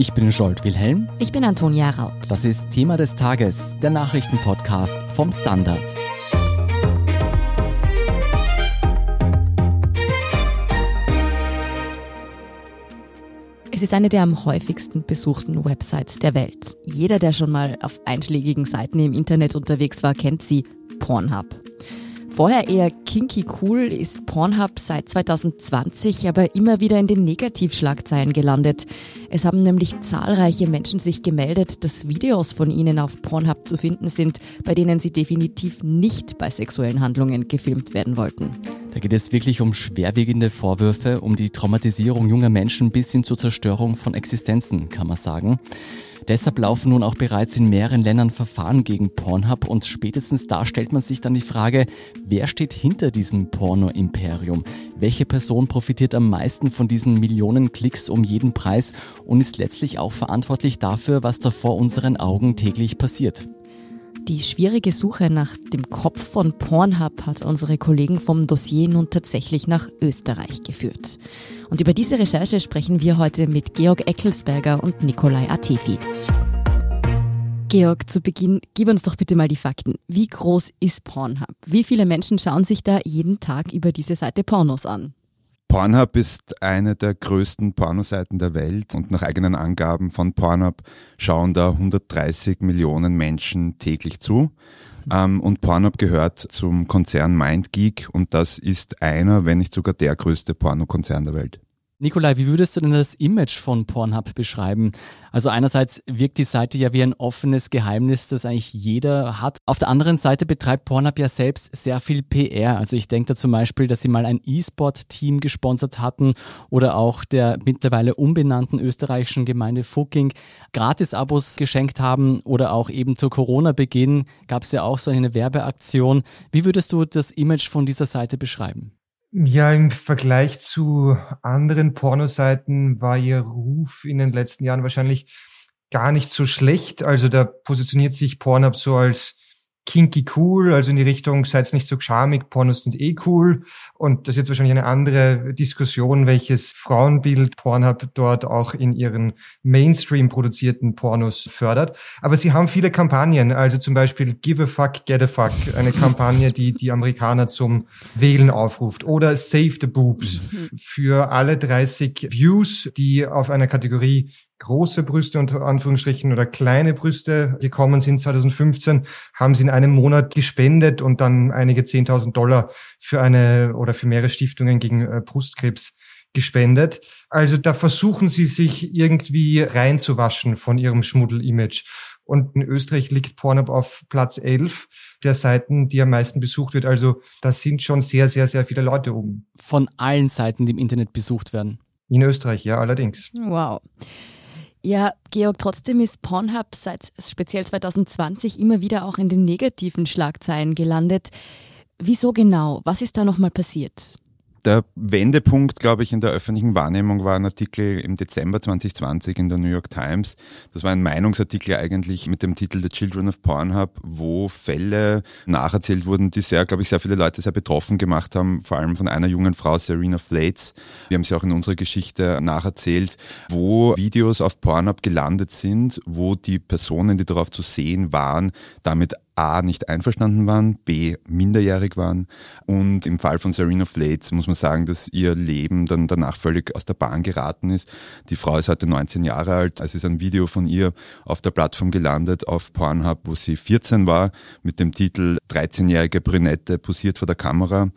Ich bin Scholt Wilhelm. Ich bin Antonia Raut. Das ist Thema des Tages, der Nachrichtenpodcast vom Standard. Es ist eine der am häufigsten besuchten Websites der Welt. Jeder, der schon mal auf einschlägigen Seiten im Internet unterwegs war, kennt sie Pornhub. Vorher eher kinky cool ist Pornhub seit 2020 aber immer wieder in den Negativschlagzeilen gelandet. Es haben nämlich zahlreiche Menschen sich gemeldet, dass Videos von ihnen auf Pornhub zu finden sind, bei denen sie definitiv nicht bei sexuellen Handlungen gefilmt werden wollten. Da geht es wirklich um schwerwiegende Vorwürfe, um die Traumatisierung junger Menschen bis hin zur Zerstörung von Existenzen, kann man sagen. Deshalb laufen nun auch bereits in mehreren Ländern Verfahren gegen Pornhub und spätestens da stellt man sich dann die Frage, wer steht hinter diesem Porno-Imperium? Welche Person profitiert am meisten von diesen Millionen Klicks um jeden Preis und ist letztlich auch verantwortlich dafür, was da vor unseren Augen täglich passiert? Die schwierige Suche nach dem Kopf von Pornhub hat unsere Kollegen vom Dossier nun tatsächlich nach Österreich geführt. Und über diese Recherche sprechen wir heute mit Georg Eckelsberger und Nikolai Atefi. Georg, zu Beginn, gib uns doch bitte mal die Fakten. Wie groß ist Pornhub? Wie viele Menschen schauen sich da jeden Tag über diese Seite Pornos an? Pornhub ist eine der größten Pornoseiten der Welt und nach eigenen Angaben von Pornhub schauen da 130 Millionen Menschen täglich zu. Ähm, und Pornhub gehört zum Konzern MindGeek und das ist einer, wenn nicht sogar der größte Pornokonzern der Welt. Nikolai, wie würdest du denn das Image von Pornhub beschreiben? Also einerseits wirkt die Seite ja wie ein offenes Geheimnis, das eigentlich jeder hat. Auf der anderen Seite betreibt Pornhub ja selbst sehr viel PR. Also ich denke da zum Beispiel, dass sie mal ein E-Sport-Team gesponsert hatten oder auch der mittlerweile umbenannten österreichischen Gemeinde Fucking Gratis-Abos geschenkt haben oder auch eben zu Corona-Beginn gab es ja auch so eine Werbeaktion. Wie würdest du das Image von dieser Seite beschreiben? Ja, im Vergleich zu anderen Pornoseiten war ihr Ruf in den letzten Jahren wahrscheinlich gar nicht so schlecht. Also da positioniert sich Pornhub so als kinky cool, also in die Richtung, seid nicht so charmig, Pornos sind eh cool. Und das ist jetzt wahrscheinlich eine andere Diskussion, welches Frauenbild Pornhub dort auch in ihren Mainstream produzierten Pornos fördert. Aber sie haben viele Kampagnen, also zum Beispiel Give a Fuck, Get a Fuck, eine Kampagne, die die Amerikaner zum Wählen aufruft. Oder Save the Boobs für alle 30 Views, die auf einer Kategorie große Brüste unter Anführungsstrichen oder kleine Brüste gekommen sind 2015, haben sie in einem Monat gespendet und dann einige 10.000 Dollar für eine oder für mehrere Stiftungen gegen äh, Brustkrebs gespendet. Also da versuchen sie sich irgendwie reinzuwaschen von ihrem Schmuddel-Image. Und in Österreich liegt Pornhub auf Platz 11 der Seiten, die am meisten besucht wird. Also da sind schon sehr, sehr, sehr viele Leute oben. Von allen Seiten, die im Internet besucht werden. In Österreich, ja, allerdings. Wow. Ja, Georg, trotzdem ist Pornhub seit speziell 2020 immer wieder auch in den negativen Schlagzeilen gelandet. Wieso genau? Was ist da nochmal passiert? Der Wendepunkt, glaube ich, in der öffentlichen Wahrnehmung war ein Artikel im Dezember 2020 in der New York Times. Das war ein Meinungsartikel eigentlich mit dem Titel The Children of Pornhub, wo Fälle nacherzählt wurden, die sehr, glaube ich, sehr viele Leute sehr betroffen gemacht haben, vor allem von einer jungen Frau, Serena Flates. Wir haben sie auch in unserer Geschichte nacherzählt, wo Videos auf Pornhub gelandet sind, wo die Personen, die darauf zu sehen waren, damit A nicht einverstanden waren, B minderjährig waren und im Fall von Serena Flates muss man sagen, dass ihr Leben dann danach völlig aus der Bahn geraten ist. Die Frau ist heute 19 Jahre alt. Es ist ein Video von ihr auf der Plattform gelandet auf Pornhub, wo sie 14 war mit dem Titel 13-jährige Brünette posiert vor der Kamera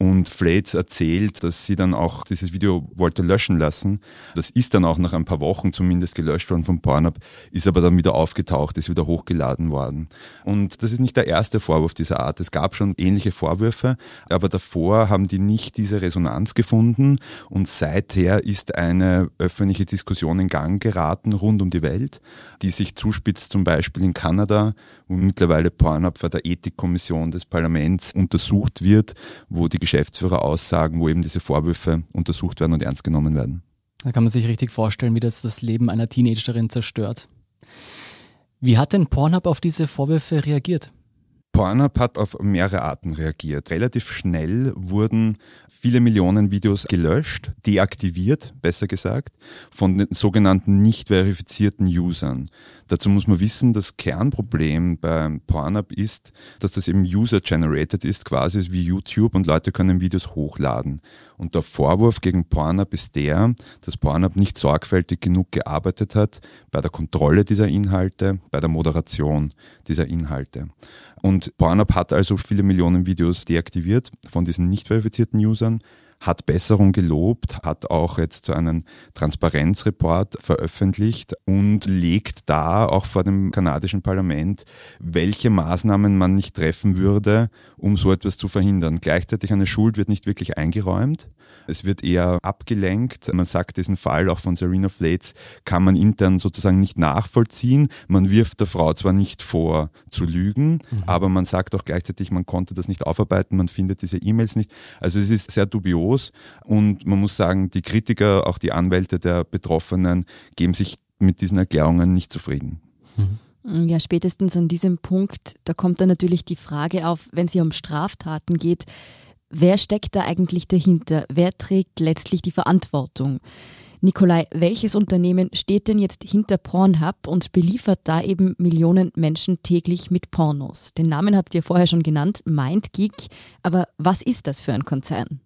und Flates erzählt, dass sie dann auch dieses Video wollte löschen lassen. Das ist dann auch nach ein paar Wochen zumindest gelöscht worden vom Pornhub, ist aber dann wieder aufgetaucht, ist wieder hochgeladen worden. Und das ist nicht der erste Vorwurf dieser Art. Es gab schon ähnliche Vorwürfe, aber davor haben die nicht diese Resonanz gefunden und seither ist eine öffentliche Diskussion in Gang geraten rund um die Welt, die sich zuspitzt zum Beispiel in Kanada, wo mittlerweile Pornhub vor der Ethikkommission des Parlaments untersucht wird, wo die Geschäftsführer aussagen, wo eben diese Vorwürfe untersucht werden und ernst genommen werden. Da kann man sich richtig vorstellen, wie das das Leben einer Teenagerin zerstört. Wie hat denn Pornhub auf diese Vorwürfe reagiert? Pornhub hat auf mehrere Arten reagiert. Relativ schnell wurden viele Millionen Videos gelöscht, deaktiviert, besser gesagt, von den sogenannten nicht verifizierten Usern. Dazu muss man wissen, das Kernproblem beim Pornhub ist, dass das eben user-generated ist, quasi wie YouTube und Leute können Videos hochladen. Und der Vorwurf gegen Pornhub ist der, dass Pornhub nicht sorgfältig genug gearbeitet hat bei der Kontrolle dieser Inhalte, bei der Moderation dieser Inhalte. Und Pornhub hat also viele Millionen Videos deaktiviert von diesen nicht verifizierten Usern hat Besserung gelobt, hat auch jetzt so einen Transparenzreport veröffentlicht und legt da auch vor dem kanadischen Parlament, welche Maßnahmen man nicht treffen würde, um so etwas zu verhindern. Gleichzeitig eine Schuld wird nicht wirklich eingeräumt. Es wird eher abgelenkt. Man sagt, diesen Fall auch von Serena Flates kann man intern sozusagen nicht nachvollziehen. Man wirft der Frau zwar nicht vor zu lügen, mhm. aber man sagt auch gleichzeitig, man konnte das nicht aufarbeiten, man findet diese E-Mails nicht. Also es ist sehr dubios und man muss sagen, die Kritiker, auch die Anwälte der Betroffenen geben sich mit diesen Erklärungen nicht zufrieden. Mhm. Ja, spätestens an diesem Punkt, da kommt dann natürlich die Frage auf, wenn es hier um Straftaten geht, Wer steckt da eigentlich dahinter? Wer trägt letztlich die Verantwortung? Nikolai, welches Unternehmen steht denn jetzt hinter Pornhub und beliefert da eben Millionen Menschen täglich mit Pornos? Den Namen habt ihr vorher schon genannt, MindGeek. Aber was ist das für ein Konzern?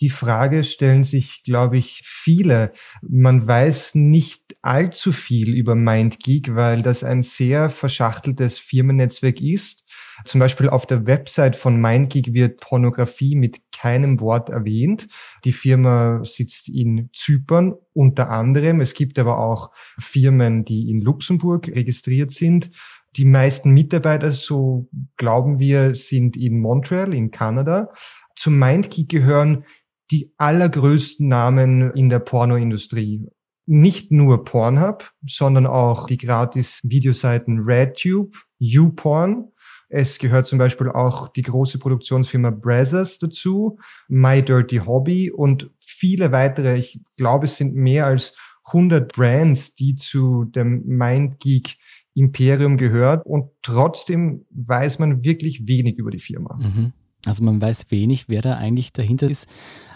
Die Frage stellen sich, glaube ich, viele. Man weiß nicht allzu viel über MindGeek, weil das ein sehr verschachteltes Firmennetzwerk ist zum Beispiel auf der Website von MindGeek wird Pornografie mit keinem Wort erwähnt. Die Firma sitzt in Zypern unter anderem. Es gibt aber auch Firmen, die in Luxemburg registriert sind. Die meisten Mitarbeiter, so glauben wir, sind in Montreal in Kanada. Zum MindGeek gehören die allergrößten Namen in der Pornoindustrie nicht nur Pornhub, sondern auch die gratis Videoseiten RedTube, YouPorn, es gehört zum Beispiel auch die große Produktionsfirma Brazzers dazu, My Dirty Hobby und viele weitere. Ich glaube, es sind mehr als 100 Brands, die zu dem MindGeek Imperium gehört und trotzdem weiß man wirklich wenig über die Firma. Mhm. Also man weiß wenig, wer da eigentlich dahinter ist.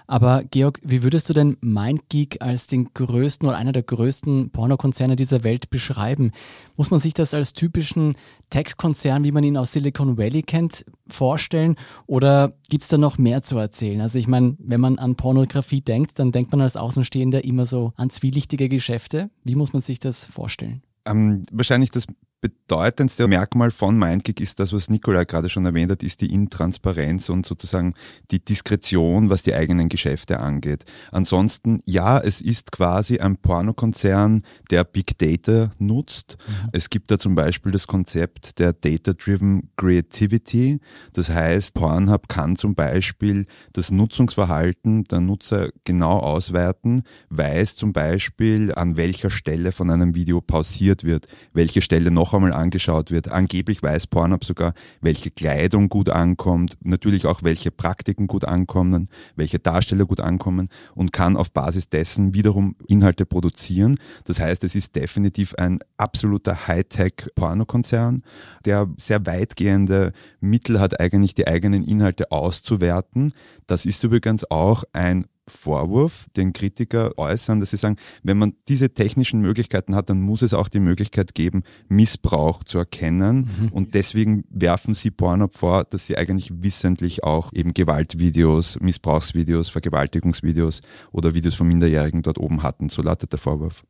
Aber Georg, wie würdest du denn MindGeek als den größten oder einer der größten Pornokonzerne dieser Welt beschreiben? Muss man sich das als typischen Tech-Konzern, wie man ihn aus Silicon Valley kennt, vorstellen? Oder gibt es da noch mehr zu erzählen? Also ich meine, wenn man an Pornografie denkt, dann denkt man als Außenstehender immer so an zwielichtige Geschäfte. Wie muss man sich das vorstellen? Ähm, wahrscheinlich das bedeutendste Merkmal von MindGeek ist das, was Nikolai gerade schon erwähnt hat, ist die Intransparenz und sozusagen die Diskretion, was die eigenen Geschäfte angeht. Ansonsten, ja, es ist quasi ein Pornokonzern, der Big Data nutzt. Mhm. Es gibt da zum Beispiel das Konzept der Data-Driven Creativity. Das heißt, Pornhub kann zum Beispiel das Nutzungsverhalten der Nutzer genau auswerten, weiß zum Beispiel, an welcher Stelle von einem Video pausiert wird, welche Stelle noch noch einmal angeschaut wird. Angeblich weiß Pornhub sogar, welche Kleidung gut ankommt, natürlich auch welche Praktiken gut ankommen, welche Darsteller gut ankommen und kann auf Basis dessen wiederum Inhalte produzieren. Das heißt, es ist definitiv ein absoluter Hightech-Pornokonzern, der sehr weitgehende Mittel hat, eigentlich die eigenen Inhalte auszuwerten. Das ist übrigens auch ein Vorwurf, den Kritiker äußern, dass sie sagen, wenn man diese technischen Möglichkeiten hat, dann muss es auch die Möglichkeit geben, Missbrauch zu erkennen. Mhm. Und deswegen werfen sie Pornhub vor, dass sie eigentlich wissentlich auch eben Gewaltvideos, Missbrauchsvideos, Vergewaltigungsvideos oder Videos von Minderjährigen dort oben hatten. So lautet der Vorwurf.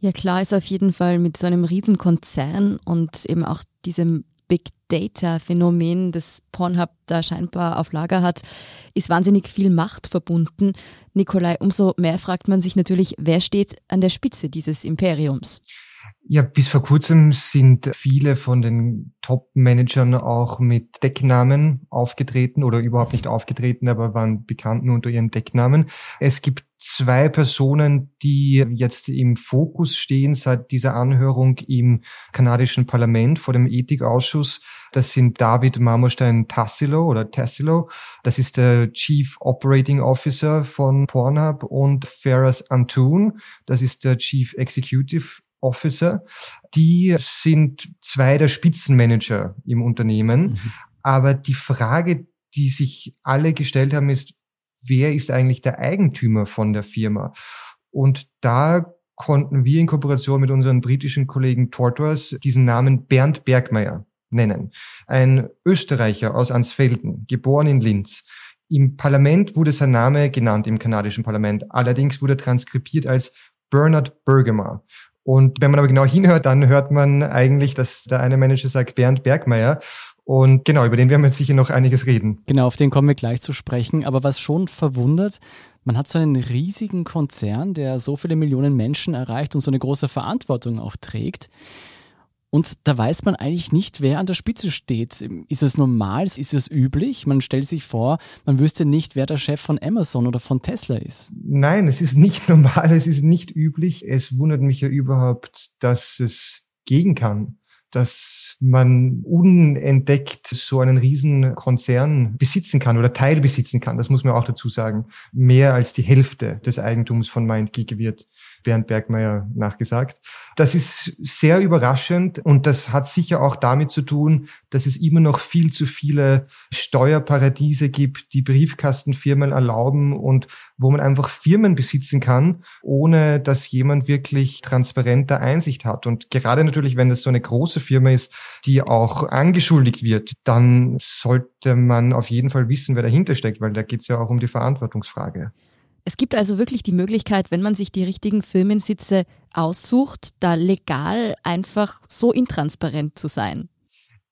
Ja, klar ist auf jeden Fall mit so einem Riesenkonzern und eben auch diesem Big Data-Phänomen, das Pornhub da scheinbar auf Lager hat, ist wahnsinnig viel Macht verbunden. Nikolai, umso mehr fragt man sich natürlich, wer steht an der Spitze dieses Imperiums? Ja, bis vor kurzem sind viele von den Top-Managern auch mit Decknamen aufgetreten oder überhaupt nicht aufgetreten, aber waren bekannt nur unter ihren Decknamen. Es gibt zwei Personen, die jetzt im Fokus stehen seit dieser Anhörung im kanadischen Parlament vor dem Ethikausschuss. Das sind David Marmorstein Tassilo oder Tassilo. Das ist der Chief Operating Officer von Pornhub und Ferris Antun. Das ist der Chief Executive Officer. Die sind zwei der Spitzenmanager im Unternehmen. Mhm. Aber die Frage, die sich alle gestellt haben, ist, wer ist eigentlich der Eigentümer von der Firma? Und da konnten wir in Kooperation mit unseren britischen Kollegen Tortoise diesen Namen Bernd Bergmeier nennen. Ein Österreicher aus Ansfelden, geboren in Linz. Im Parlament wurde sein Name genannt, im kanadischen Parlament. Allerdings wurde transkribiert als Bernard Bergemer. Und wenn man aber genau hinhört, dann hört man eigentlich, dass der eine Manager sagt Bernd Bergmeier. Und genau, über den werden wir jetzt sicher noch einiges reden. Genau, auf den kommen wir gleich zu sprechen. Aber was schon verwundert, man hat so einen riesigen Konzern, der so viele Millionen Menschen erreicht und so eine große Verantwortung auch trägt. Und da weiß man eigentlich nicht, wer an der Spitze steht. Ist es normal? Ist es üblich? Man stellt sich vor, man wüsste nicht, wer der Chef von Amazon oder von Tesla ist. Nein, es ist nicht normal, es ist nicht üblich. Es wundert mich ja überhaupt, dass es gehen kann dass man unentdeckt so einen riesen Konzern besitzen kann oder teilbesitzen kann. Das muss man auch dazu sagen. Mehr als die Hälfte des Eigentums von MindGeek wird Bernd Bergmeier nachgesagt. Das ist sehr überraschend und das hat sicher auch damit zu tun, dass es immer noch viel zu viele Steuerparadiese gibt, die Briefkastenfirmen erlauben und wo man einfach Firmen besitzen kann, ohne dass jemand wirklich transparente Einsicht hat. Und gerade natürlich, wenn das so eine große Firma ist, die auch angeschuldigt wird, dann sollte man auf jeden Fall wissen, wer dahinter steckt, weil da geht es ja auch um die Verantwortungsfrage. Es gibt also wirklich die Möglichkeit, wenn man sich die richtigen Firmensitze aussucht, da legal einfach so intransparent zu sein.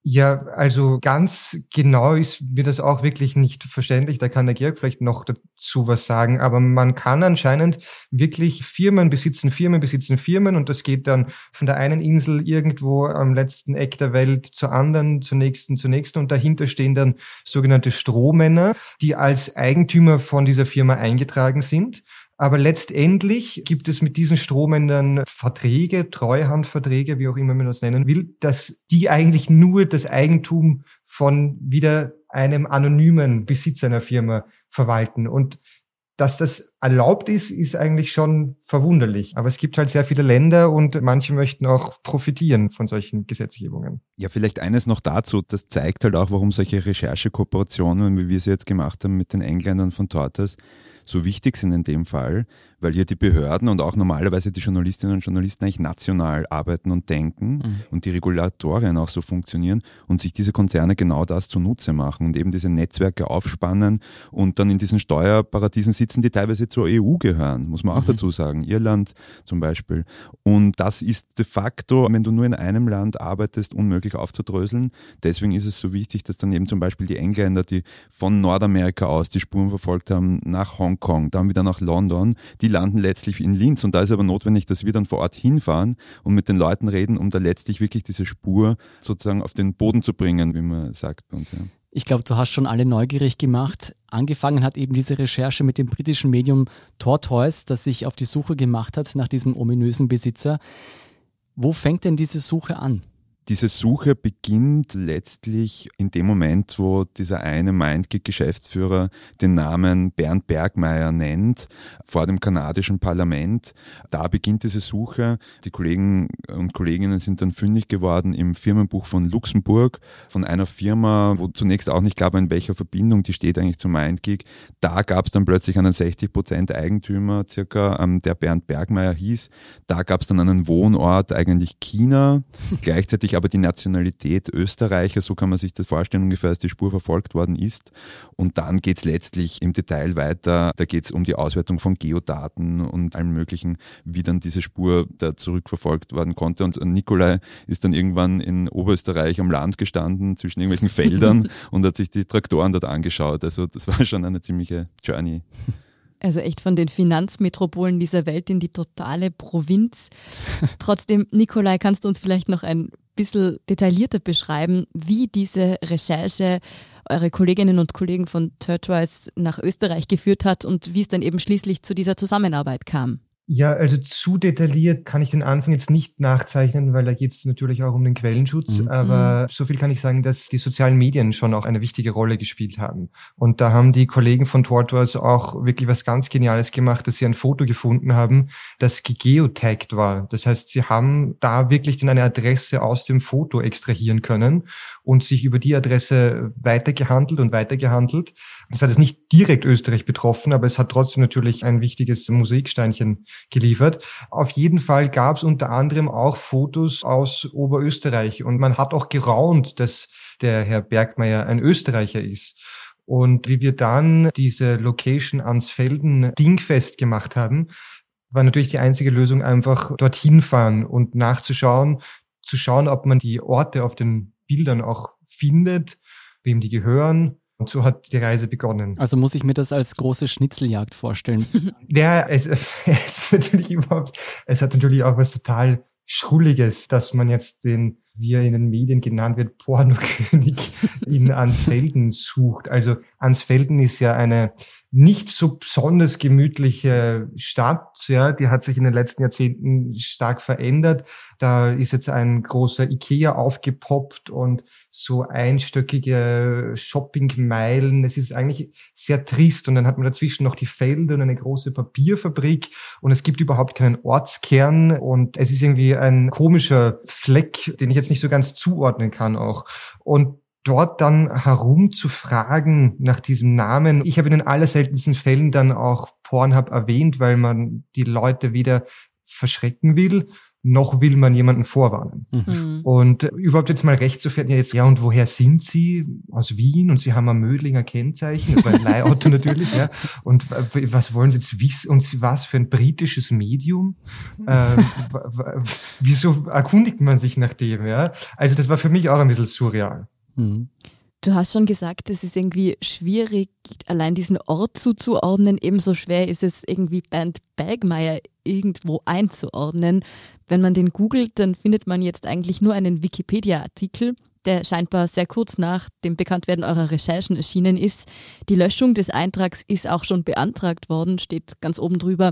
Ja, also ganz genau ist mir das auch wirklich nicht verständlich. Da kann der Georg vielleicht noch dazu was sagen. Aber man kann anscheinend wirklich Firmen besitzen, Firmen besitzen Firmen und das geht dann von der einen Insel irgendwo am letzten Eck der Welt zur anderen, zur nächsten, zur nächsten und dahinter stehen dann sogenannte Strohmänner, die als Eigentümer von dieser Firma eingetragen sind. Aber letztendlich gibt es mit diesen Stromenden Verträge, Treuhandverträge, wie auch immer man das nennen will, dass die eigentlich nur das Eigentum von wieder einem anonymen Besitzer einer Firma verwalten. Und dass das erlaubt ist, ist eigentlich schon verwunderlich. Aber es gibt halt sehr viele Länder und manche möchten auch profitieren von solchen Gesetzgebungen. Ja, vielleicht eines noch dazu. Das zeigt halt auch, warum solche Recherchekooperationen, wie wir sie jetzt gemacht haben mit den Engländern von Tortoise, so wichtig sind in dem Fall, weil hier die Behörden und auch normalerweise die Journalistinnen und Journalisten eigentlich national arbeiten und denken mhm. und die Regulatorien auch so funktionieren und sich diese Konzerne genau das zunutze machen und eben diese Netzwerke aufspannen und dann in diesen Steuerparadiesen sitzen, die teilweise zur EU gehören, muss man auch mhm. dazu sagen. Irland zum Beispiel. Und das ist de facto, wenn du nur in einem Land arbeitest, unmöglich aufzudröseln. Deswegen ist es so wichtig, dass dann eben zum Beispiel die Engländer, die von Nordamerika aus die Spuren verfolgt haben, nach Hongkong, dann wieder nach London, die landen letztlich in Linz. Und da ist aber notwendig, dass wir dann vor Ort hinfahren und mit den Leuten reden, um da letztlich wirklich diese Spur sozusagen auf den Boden zu bringen, wie man sagt bei uns. Ja. Ich glaube, du hast schon alle neugierig gemacht. Angefangen hat eben diese Recherche mit dem britischen Medium Tortoise, das sich auf die Suche gemacht hat nach diesem ominösen Besitzer. Wo fängt denn diese Suche an? Diese Suche beginnt letztlich in dem Moment, wo dieser eine MindGeek-Geschäftsführer den Namen Bernd Bergmeier nennt vor dem kanadischen Parlament. Da beginnt diese Suche. Die Kollegen und Kolleginnen sind dann fündig geworden im Firmenbuch von Luxemburg von einer Firma, wo zunächst auch nicht klar war, in welcher Verbindung die steht eigentlich zu MindGeek. Da gab es dann plötzlich einen 60 Prozent Eigentümer circa, ähm, der Bernd Bergmeier hieß. Da gab es dann einen Wohnort, eigentlich China. Gleichzeitig aber die Nationalität Österreicher, so kann man sich das vorstellen, ungefähr als die Spur verfolgt worden ist. Und dann geht es letztlich im Detail weiter. Da geht es um die Auswertung von Geodaten und allem Möglichen, wie dann diese Spur da zurückverfolgt werden konnte. Und Nikolai ist dann irgendwann in Oberösterreich am Land gestanden, zwischen irgendwelchen Feldern und hat sich die Traktoren dort angeschaut. Also das war schon eine ziemliche Journey. Also echt von den Finanzmetropolen dieser Welt in die totale Provinz. Trotzdem, Nikolai, kannst du uns vielleicht noch ein bisschen detaillierter beschreiben, wie diese Recherche eure Kolleginnen und Kollegen von Turtwise nach Österreich geführt hat und wie es dann eben schließlich zu dieser Zusammenarbeit kam? Ja, also zu detailliert kann ich den Anfang jetzt nicht nachzeichnen, weil da geht es natürlich auch um den Quellenschutz. Mhm. Aber mhm. so viel kann ich sagen, dass die sozialen Medien schon auch eine wichtige Rolle gespielt haben. Und da haben die Kollegen von Tortoise auch wirklich was ganz Geniales gemacht, dass sie ein Foto gefunden haben, das gegeotagged war. Das heißt, sie haben da wirklich dann eine Adresse aus dem Foto extrahieren können und sich über die Adresse weitergehandelt und weitergehandelt. Das hat es nicht direkt Österreich betroffen, aber es hat trotzdem natürlich ein wichtiges Musiksteinchen geliefert. Auf jeden Fall gab es unter anderem auch Fotos aus Oberösterreich und man hat auch geraunt, dass der Herr Bergmeier ein Österreicher ist. Und wie wir dann diese Location ans Felden dingfest gemacht haben, war natürlich die einzige Lösung einfach dorthin fahren und nachzuschauen, zu schauen, ob man die Orte auf den Bildern auch findet, wem die gehören und so hat die Reise begonnen. Also muss ich mir das als große Schnitzeljagd vorstellen. ja, es, es ist natürlich überhaupt, es hat natürlich auch was total Schrulliges, dass man jetzt den, wie er in den Medien genannt wird, Pornokönig in Ansfelden sucht. Also Ansfelden ist ja eine nicht so besonders gemütliche Stadt, ja, die hat sich in den letzten Jahrzehnten stark verändert. Da ist jetzt ein großer Ikea aufgepoppt und so einstöckige Shoppingmeilen. Es ist eigentlich sehr trist und dann hat man dazwischen noch die Felder und eine große Papierfabrik und es gibt überhaupt keinen Ortskern und es ist irgendwie ein komischer Fleck, den ich jetzt nicht so ganz zuordnen kann auch. Und dort dann herum zu fragen nach diesem Namen. Ich habe in den allerseltensten Fällen dann auch Pornhub erwähnt, weil man die Leute weder verschrecken will, noch will man jemanden vorwarnen. Mhm. mhm. Und überhaupt jetzt mal recht zu werden, ja, jetzt, ja, und woher sind Sie? Aus Wien und Sie haben ein Mödlinger Kennzeichen, das war ein Leihauto natürlich, ja. Und was wollen Sie jetzt wissen? Und was für ein britisches Medium? Äh, wieso erkundigt man sich nach dem, ja? Also das war für mich auch ein bisschen surreal. Mhm. Du hast schon gesagt, es ist irgendwie schwierig, allein diesen Ort zuzuordnen. Ebenso schwer ist es irgendwie Bernd Bergmeier irgendwo einzuordnen. Wenn man den googelt, dann findet man jetzt eigentlich nur einen Wikipedia-Artikel, der scheinbar sehr kurz nach dem Bekanntwerden eurer Recherchen erschienen ist. Die Löschung des Eintrags ist auch schon beantragt worden, steht ganz oben drüber.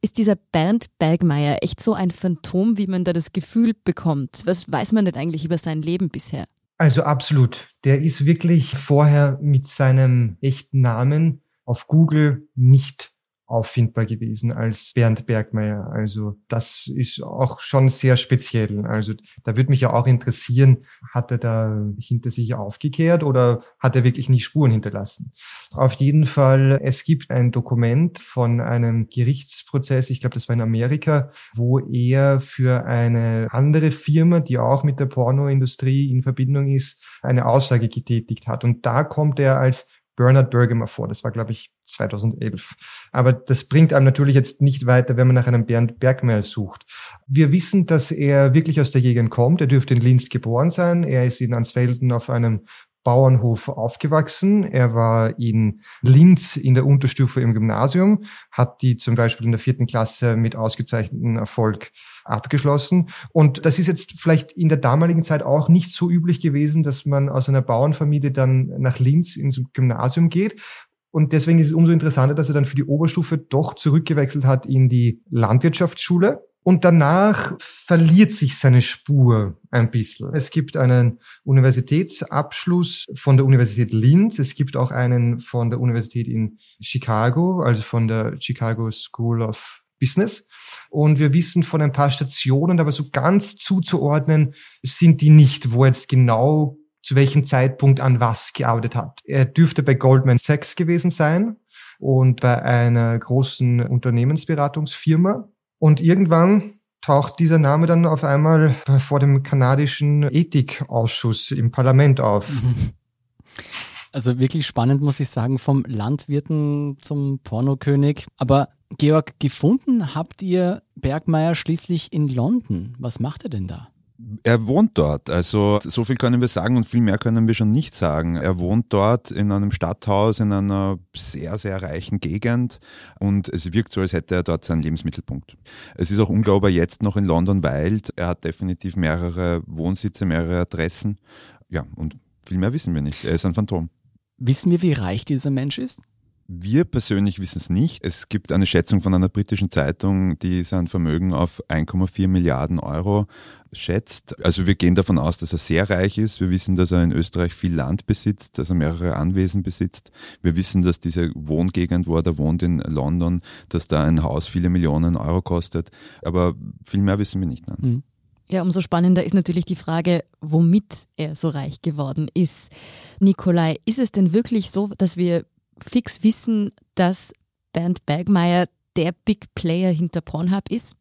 Ist dieser Bernd Bergmeier echt so ein Phantom, wie man da das Gefühl bekommt? Was weiß man denn eigentlich über sein Leben bisher? Also absolut. Der ist wirklich vorher mit seinem echten Namen auf Google nicht auffindbar gewesen als Bernd Bergmeier. Also das ist auch schon sehr speziell. Also da würde mich ja auch interessieren, hat er da hinter sich aufgekehrt oder hat er wirklich nie Spuren hinterlassen? Auf jeden Fall, es gibt ein Dokument von einem Gerichtsprozess, ich glaube, das war in Amerika, wo er für eine andere Firma, die auch mit der Pornoindustrie in Verbindung ist, eine Aussage getätigt hat. Und da kommt er als Bernard Bergemer vor. Das war, glaube ich, 2011. Aber das bringt einem natürlich jetzt nicht weiter, wenn man nach einem Bernd Bergmeier sucht. Wir wissen, dass er wirklich aus der Gegend kommt. Er dürfte in Linz geboren sein. Er ist in Ansfelden auf einem Bauernhof aufgewachsen. Er war in Linz in der Unterstufe im Gymnasium, hat die zum Beispiel in der vierten Klasse mit ausgezeichnetem Erfolg abgeschlossen. Und das ist jetzt vielleicht in der damaligen Zeit auch nicht so üblich gewesen, dass man aus einer Bauernfamilie dann nach Linz ins Gymnasium geht. Und deswegen ist es umso interessanter, dass er dann für die Oberstufe doch zurückgewechselt hat in die Landwirtschaftsschule und danach verliert sich seine Spur ein bisschen. Es gibt einen Universitätsabschluss von der Universität Linz. Es gibt auch einen von der Universität in Chicago, also von der Chicago School of Business. Und wir wissen von ein paar Stationen, aber so ganz zuzuordnen sind die nicht, wo jetzt genau zu welchem Zeitpunkt an was gearbeitet hat. Er dürfte bei Goldman Sachs gewesen sein und bei einer großen Unternehmensberatungsfirma. Und irgendwann taucht dieser Name dann auf einmal vor dem kanadischen Ethikausschuss im Parlament auf. Also wirklich spannend, muss ich sagen, vom Landwirten zum Pornokönig. Aber Georg, gefunden habt ihr Bergmeier schließlich in London. Was macht er denn da? Er wohnt dort, also so viel können wir sagen und viel mehr können wir schon nicht sagen. Er wohnt dort in einem Stadthaus in einer sehr, sehr reichen Gegend und es wirkt so, als hätte er dort seinen Lebensmittelpunkt. Es ist auch unglaublich jetzt noch in London weilt. Er hat definitiv mehrere Wohnsitze, mehrere Adressen. Ja, und viel mehr wissen wir nicht. Er ist ein Phantom. Wissen wir, wie reich dieser Mensch ist? Wir persönlich wissen es nicht. Es gibt eine Schätzung von einer britischen Zeitung, die sein Vermögen auf 1,4 Milliarden Euro schätzt. Also wir gehen davon aus, dass er sehr reich ist. Wir wissen, dass er in Österreich viel Land besitzt, dass er mehrere Anwesen besitzt. Wir wissen, dass diese Wohngegend, wo er da wohnt in London, dass da ein Haus viele Millionen Euro kostet. Aber viel mehr wissen wir nicht. Mhm. Ja, umso spannender ist natürlich die Frage, womit er so reich geworden ist. Nikolai, ist es denn wirklich so, dass wir fix wissen, dass Bernd Bergmeier der Big Player hinter Pornhub ist?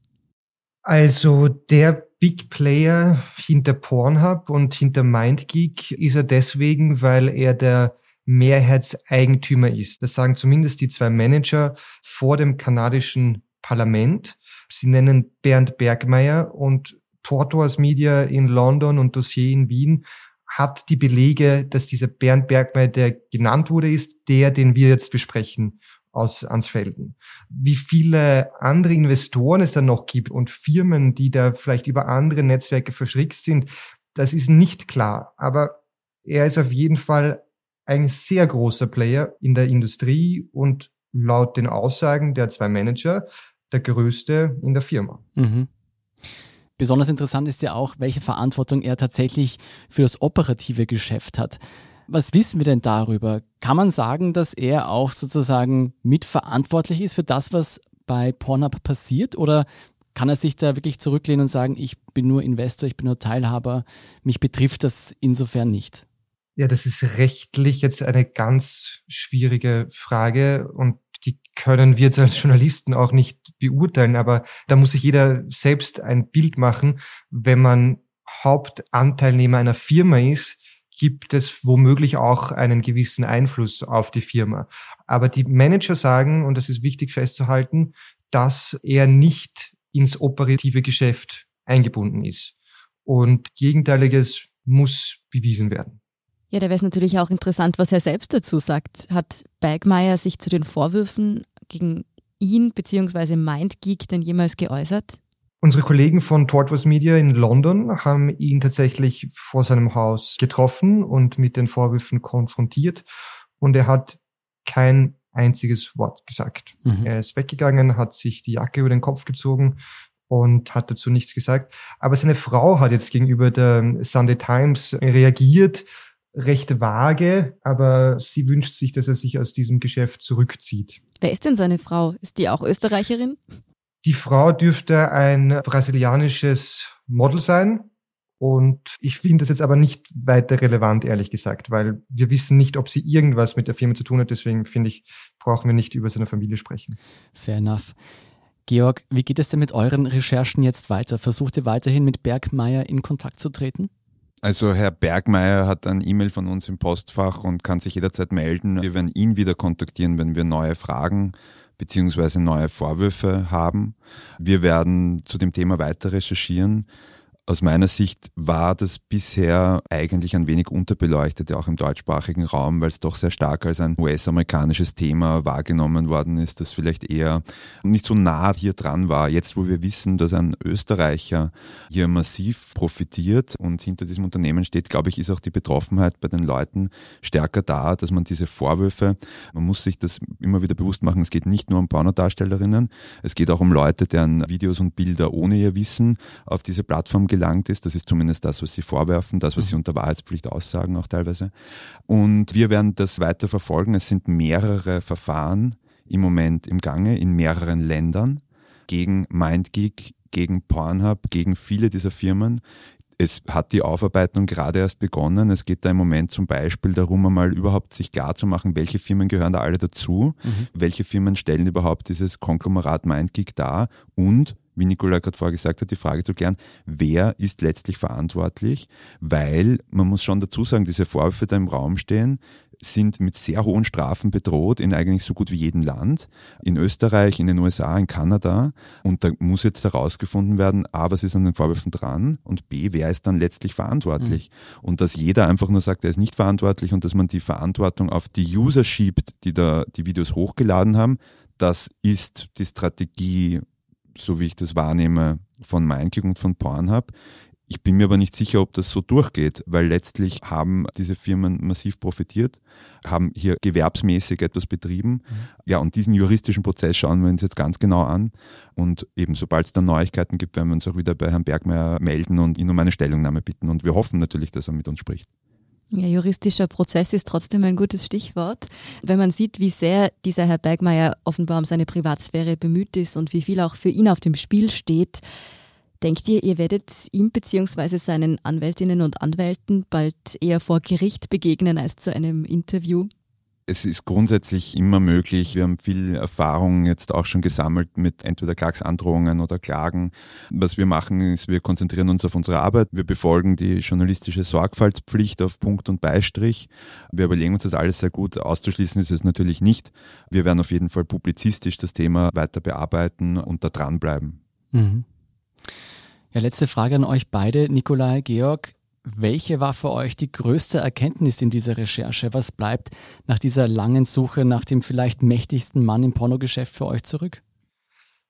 Also der Big Player hinter Pornhub und hinter MindGeek ist er deswegen, weil er der Mehrheitseigentümer ist. Das sagen zumindest die zwei Manager vor dem kanadischen Parlament. Sie nennen Bernd Bergmeier und Tortoise Media in London und Dossier in Wien hat die Belege, dass dieser Bernd Bergmeier, der genannt wurde, ist der, den wir jetzt besprechen aus Ansfelden. Wie viele andere Investoren es dann noch gibt und Firmen, die da vielleicht über andere Netzwerke verschrickt sind, das ist nicht klar. Aber er ist auf jeden Fall ein sehr großer Player in der Industrie und laut den Aussagen der zwei Manager der größte in der Firma. Mhm. Besonders interessant ist ja auch, welche Verantwortung er tatsächlich für das operative Geschäft hat. Was wissen wir denn darüber? Kann man sagen, dass er auch sozusagen mitverantwortlich ist für das, was bei Pornhub passiert? Oder kann er sich da wirklich zurücklehnen und sagen, ich bin nur Investor, ich bin nur Teilhaber, mich betrifft das insofern nicht? Ja, das ist rechtlich jetzt eine ganz schwierige Frage und können wir jetzt als Journalisten auch nicht beurteilen, aber da muss sich jeder selbst ein Bild machen. Wenn man Hauptanteilnehmer einer Firma ist, gibt es womöglich auch einen gewissen Einfluss auf die Firma. Aber die Manager sagen, und das ist wichtig festzuhalten, dass er nicht ins operative Geschäft eingebunden ist. Und Gegenteiliges muss bewiesen werden. Ja, da wäre es natürlich auch interessant, was er selbst dazu sagt. Hat Bergmeier sich zu den Vorwürfen gegen ihn bzw. MindGeek denn jemals geäußert? Unsere Kollegen von Tortoise Media in London haben ihn tatsächlich vor seinem Haus getroffen und mit den Vorwürfen konfrontiert. Und er hat kein einziges Wort gesagt. Mhm. Er ist weggegangen, hat sich die Jacke über den Kopf gezogen und hat dazu nichts gesagt. Aber seine Frau hat jetzt gegenüber der Sunday Times reagiert recht vage, aber sie wünscht sich, dass er sich aus diesem Geschäft zurückzieht. Wer ist denn seine Frau? Ist die auch Österreicherin? Die Frau dürfte ein brasilianisches Model sein. Und ich finde das jetzt aber nicht weiter relevant, ehrlich gesagt, weil wir wissen nicht, ob sie irgendwas mit der Firma zu tun hat. Deswegen finde ich, brauchen wir nicht über seine Familie sprechen. Fair enough. Georg, wie geht es denn mit euren Recherchen jetzt weiter? Versucht ihr weiterhin mit Bergmeier in Kontakt zu treten? Also Herr Bergmeier hat ein E-Mail von uns im Postfach und kann sich jederzeit melden. Wir werden ihn wieder kontaktieren, wenn wir neue Fragen beziehungsweise neue Vorwürfe haben. Wir werden zu dem Thema weiter recherchieren. Aus meiner Sicht war das bisher eigentlich ein wenig unterbeleuchtet, auch im deutschsprachigen Raum, weil es doch sehr stark als ein US-amerikanisches Thema wahrgenommen worden ist, das vielleicht eher nicht so nah hier dran war. Jetzt, wo wir wissen, dass ein Österreicher hier massiv profitiert und hinter diesem Unternehmen steht, glaube ich, ist auch die Betroffenheit bei den Leuten stärker da, dass man diese Vorwürfe, man muss sich das immer wieder bewusst machen, es geht nicht nur um Pornodarstellerinnen, es geht auch um Leute, deren Videos und Bilder ohne ihr Wissen auf diese Plattform gelangt ist. Das ist zumindest das, was sie vorwerfen, das, was sie mhm. unter Wahrheitspflicht aussagen auch teilweise. Und wir werden das weiter verfolgen. Es sind mehrere Verfahren im Moment im Gange in mehreren Ländern gegen MindGeek, gegen Pornhub, gegen viele dieser Firmen. Es hat die Aufarbeitung gerade erst begonnen. Es geht da im Moment zum Beispiel darum, einmal überhaupt sich klar zu machen, welche Firmen gehören da alle dazu, mhm. welche Firmen stellen überhaupt dieses Konglomerat MindGeek dar und wie Nicola gerade vorher gesagt hat, die Frage zu klären, wer ist letztlich verantwortlich? Weil man muss schon dazu sagen, diese Vorwürfe da im Raum stehen, sind mit sehr hohen Strafen bedroht in eigentlich so gut wie jedem Land. In Österreich, in den USA, in Kanada. Und da muss jetzt herausgefunden werden, A, was ist an den Vorwürfen dran und B, wer ist dann letztlich verantwortlich. Mhm. Und dass jeder einfach nur sagt, er ist nicht verantwortlich und dass man die Verantwortung auf die User schiebt, die da die Videos hochgeladen haben, das ist die Strategie so wie ich das wahrnehme, von MindGeek und von Pornhub. Ich bin mir aber nicht sicher, ob das so durchgeht, weil letztlich haben diese Firmen massiv profitiert, haben hier gewerbsmäßig etwas betrieben. Mhm. Ja, und diesen juristischen Prozess schauen wir uns jetzt ganz genau an. Und eben, sobald es dann Neuigkeiten gibt, werden wir uns auch wieder bei Herrn Bergmeier melden und ihn um eine Stellungnahme bitten. Und wir hoffen natürlich, dass er mit uns spricht. Ja, juristischer Prozess ist trotzdem ein gutes Stichwort. Wenn man sieht, wie sehr dieser Herr Bergmeier offenbar um seine Privatsphäre bemüht ist und wie viel auch für ihn auf dem Spiel steht, denkt ihr, ihr werdet ihm bzw. seinen Anwältinnen und Anwälten bald eher vor Gericht begegnen als zu einem Interview? Es ist grundsätzlich immer möglich. Wir haben viel Erfahrung jetzt auch schon gesammelt mit entweder Klagsandrohungen oder Klagen. Was wir machen, ist, wir konzentrieren uns auf unsere Arbeit. Wir befolgen die journalistische Sorgfaltspflicht auf Punkt und Beistrich. Wir überlegen uns das alles sehr gut. Auszuschließen ist es natürlich nicht. Wir werden auf jeden Fall publizistisch das Thema weiter bearbeiten und da dranbleiben. Mhm. Ja, letzte Frage an euch beide, Nikolai, Georg. Welche war für euch die größte Erkenntnis in dieser Recherche? Was bleibt nach dieser langen Suche nach dem vielleicht mächtigsten Mann im Pornogeschäft für euch zurück?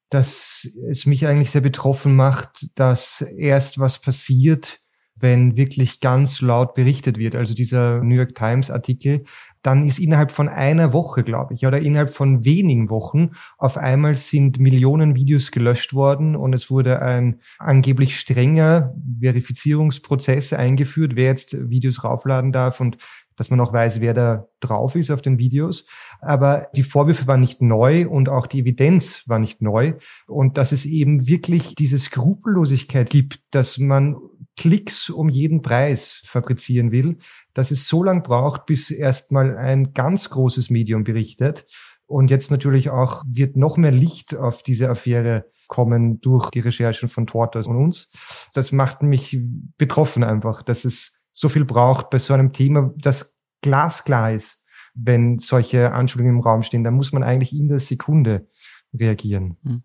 Dass es mich eigentlich sehr betroffen macht, dass erst was passiert, wenn wirklich ganz laut berichtet wird. Also dieser New York Times Artikel dann ist innerhalb von einer Woche, glaube ich, oder innerhalb von wenigen Wochen auf einmal sind Millionen Videos gelöscht worden und es wurde ein angeblich strenger Verifizierungsprozess eingeführt, wer jetzt Videos raufladen darf und dass man auch weiß, wer da drauf ist auf den Videos. Aber die Vorwürfe waren nicht neu und auch die Evidenz war nicht neu. Und dass es eben wirklich diese Skrupellosigkeit gibt, dass man Klicks um jeden Preis fabrizieren will, dass es so lang braucht, bis erstmal ein ganz großes Medium berichtet. Und jetzt natürlich auch wird noch mehr Licht auf diese Affäre kommen durch die Recherchen von Tortas und uns. Das macht mich betroffen einfach, dass es so viel braucht bei so einem Thema, das glasklar ist. Wenn solche Anschuldigungen im Raum stehen, dann muss man eigentlich in der Sekunde reagieren. Hm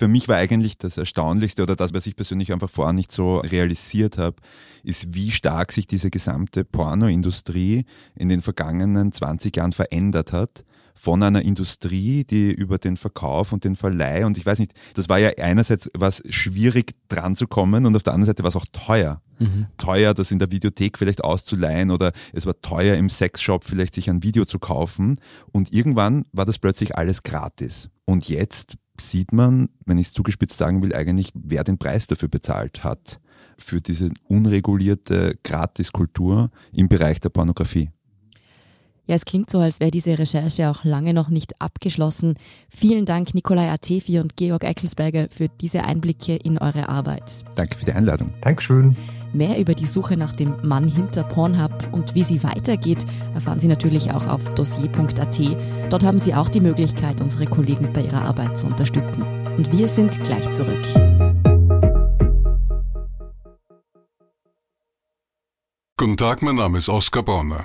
für mich war eigentlich das Erstaunlichste oder das, was ich persönlich einfach vorher nicht so realisiert habe, ist, wie stark sich diese gesamte Pornoindustrie in den vergangenen 20 Jahren verändert hat von einer Industrie, die über den Verkauf und den Verleih und ich weiß nicht, das war ja einerseits was schwierig dran zu kommen und auf der anderen Seite war es auch teuer. Mhm. Teuer, das in der Videothek vielleicht auszuleihen oder es war teuer im Sexshop vielleicht sich ein Video zu kaufen und irgendwann war das plötzlich alles gratis. Und jetzt sieht man, wenn ich es zugespitzt sagen will, eigentlich, wer den Preis dafür bezahlt hat, für diese unregulierte Gratiskultur im Bereich der Pornografie. Ja, es klingt so, als wäre diese Recherche auch lange noch nicht abgeschlossen. Vielen Dank, Nikolai Atefi und Georg Eckelsberger, für diese Einblicke in eure Arbeit. Danke für die Einladung. Dankeschön. Mehr über die Suche nach dem Mann hinter Pornhub und wie sie weitergeht, erfahren Sie natürlich auch auf dossier.at. Dort haben Sie auch die Möglichkeit, unsere Kollegen bei ihrer Arbeit zu unterstützen. Und wir sind gleich zurück. Guten Tag, mein Name ist Oskar Bonner.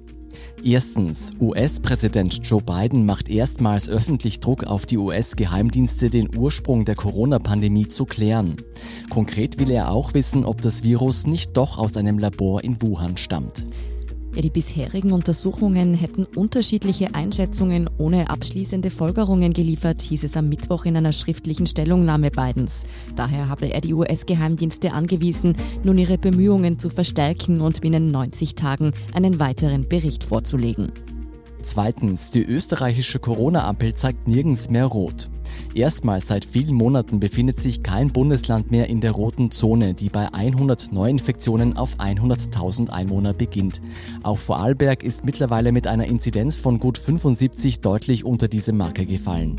Erstens, US-Präsident Joe Biden macht erstmals öffentlich Druck auf die US-Geheimdienste, den Ursprung der Corona-Pandemie zu klären. Konkret will er auch wissen, ob das Virus nicht doch aus einem Labor in Wuhan stammt. Ja, die bisherigen Untersuchungen hätten unterschiedliche Einschätzungen ohne abschließende Folgerungen geliefert, hieß es am Mittwoch in einer schriftlichen Stellungnahme Bidens. Daher habe er die US-Geheimdienste angewiesen, nun ihre Bemühungen zu verstärken und binnen 90 Tagen einen weiteren Bericht vorzulegen. Zweitens, die österreichische Corona-Ampel zeigt nirgends mehr rot. Erstmals seit vielen Monaten befindet sich kein Bundesland mehr in der roten Zone, die bei 100 Neuinfektionen auf 100.000 Einwohner beginnt. Auch Vorarlberg ist mittlerweile mit einer Inzidenz von gut 75 deutlich unter diese Marke gefallen.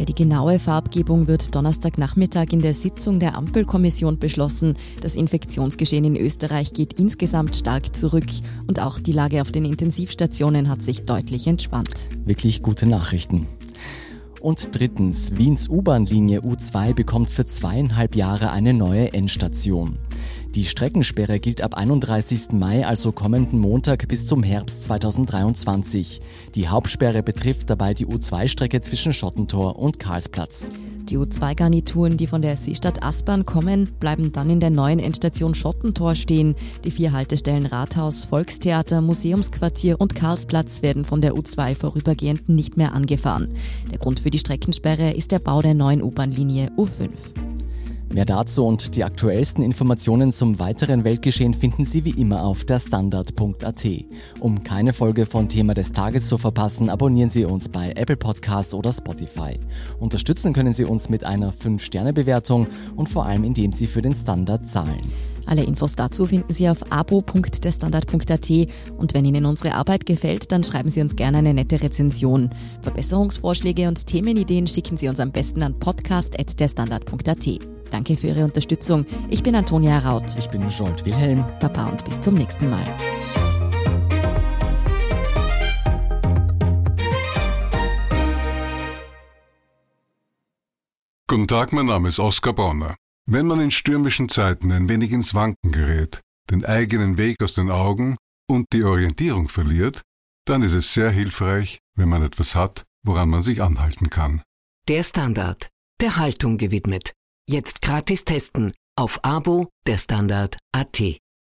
Ja, die genaue Farbgebung wird Donnerstagnachmittag in der Sitzung der Ampelkommission beschlossen. Das Infektionsgeschehen in Österreich geht insgesamt stark zurück und auch die Lage auf den Intensivstationen hat sich deutlich entspannt. Wirklich gute Nachrichten. Und drittens, Wiens U-Bahn-Linie U2 bekommt für zweieinhalb Jahre eine neue Endstation. Die Streckensperre gilt ab 31. Mai, also kommenden Montag bis zum Herbst 2023. Die Hauptsperre betrifft dabei die U2-Strecke zwischen Schottentor und Karlsplatz. Die U2-Garnituren, die von der Seestadt Aspern kommen, bleiben dann in der neuen Endstation Schottentor stehen. Die vier Haltestellen Rathaus, Volkstheater, Museumsquartier und Karlsplatz werden von der U2 vorübergehend nicht mehr angefahren. Der Grund für die Streckensperre ist der Bau der neuen U-Bahn-Linie U5. Mehr dazu und die aktuellsten Informationen zum weiteren Weltgeschehen finden Sie wie immer auf der Standard.at. Um keine Folge von Thema des Tages zu verpassen, abonnieren Sie uns bei Apple Podcasts oder Spotify. Unterstützen können Sie uns mit einer 5-Sterne-Bewertung und vor allem indem Sie für den Standard zahlen. Alle Infos dazu finden Sie auf abo.derstandard.at und wenn Ihnen unsere Arbeit gefällt, dann schreiben Sie uns gerne eine nette Rezension. Verbesserungsvorschläge und Themenideen schicken Sie uns am besten an podcast.derstandard.at. Danke für Ihre Unterstützung. Ich bin Antonia Raut. Ich bin Jolt Wilhelm. Papa und bis zum nächsten Mal. Guten Tag, mein Name ist Oskar Bonner. Wenn man in stürmischen Zeiten ein wenig ins Wanken gerät, den eigenen Weg aus den Augen und die Orientierung verliert, dann ist es sehr hilfreich, wenn man etwas hat, woran man sich anhalten kann. Der Standard, der Haltung gewidmet. Jetzt gratis testen auf Abo der Standard.at.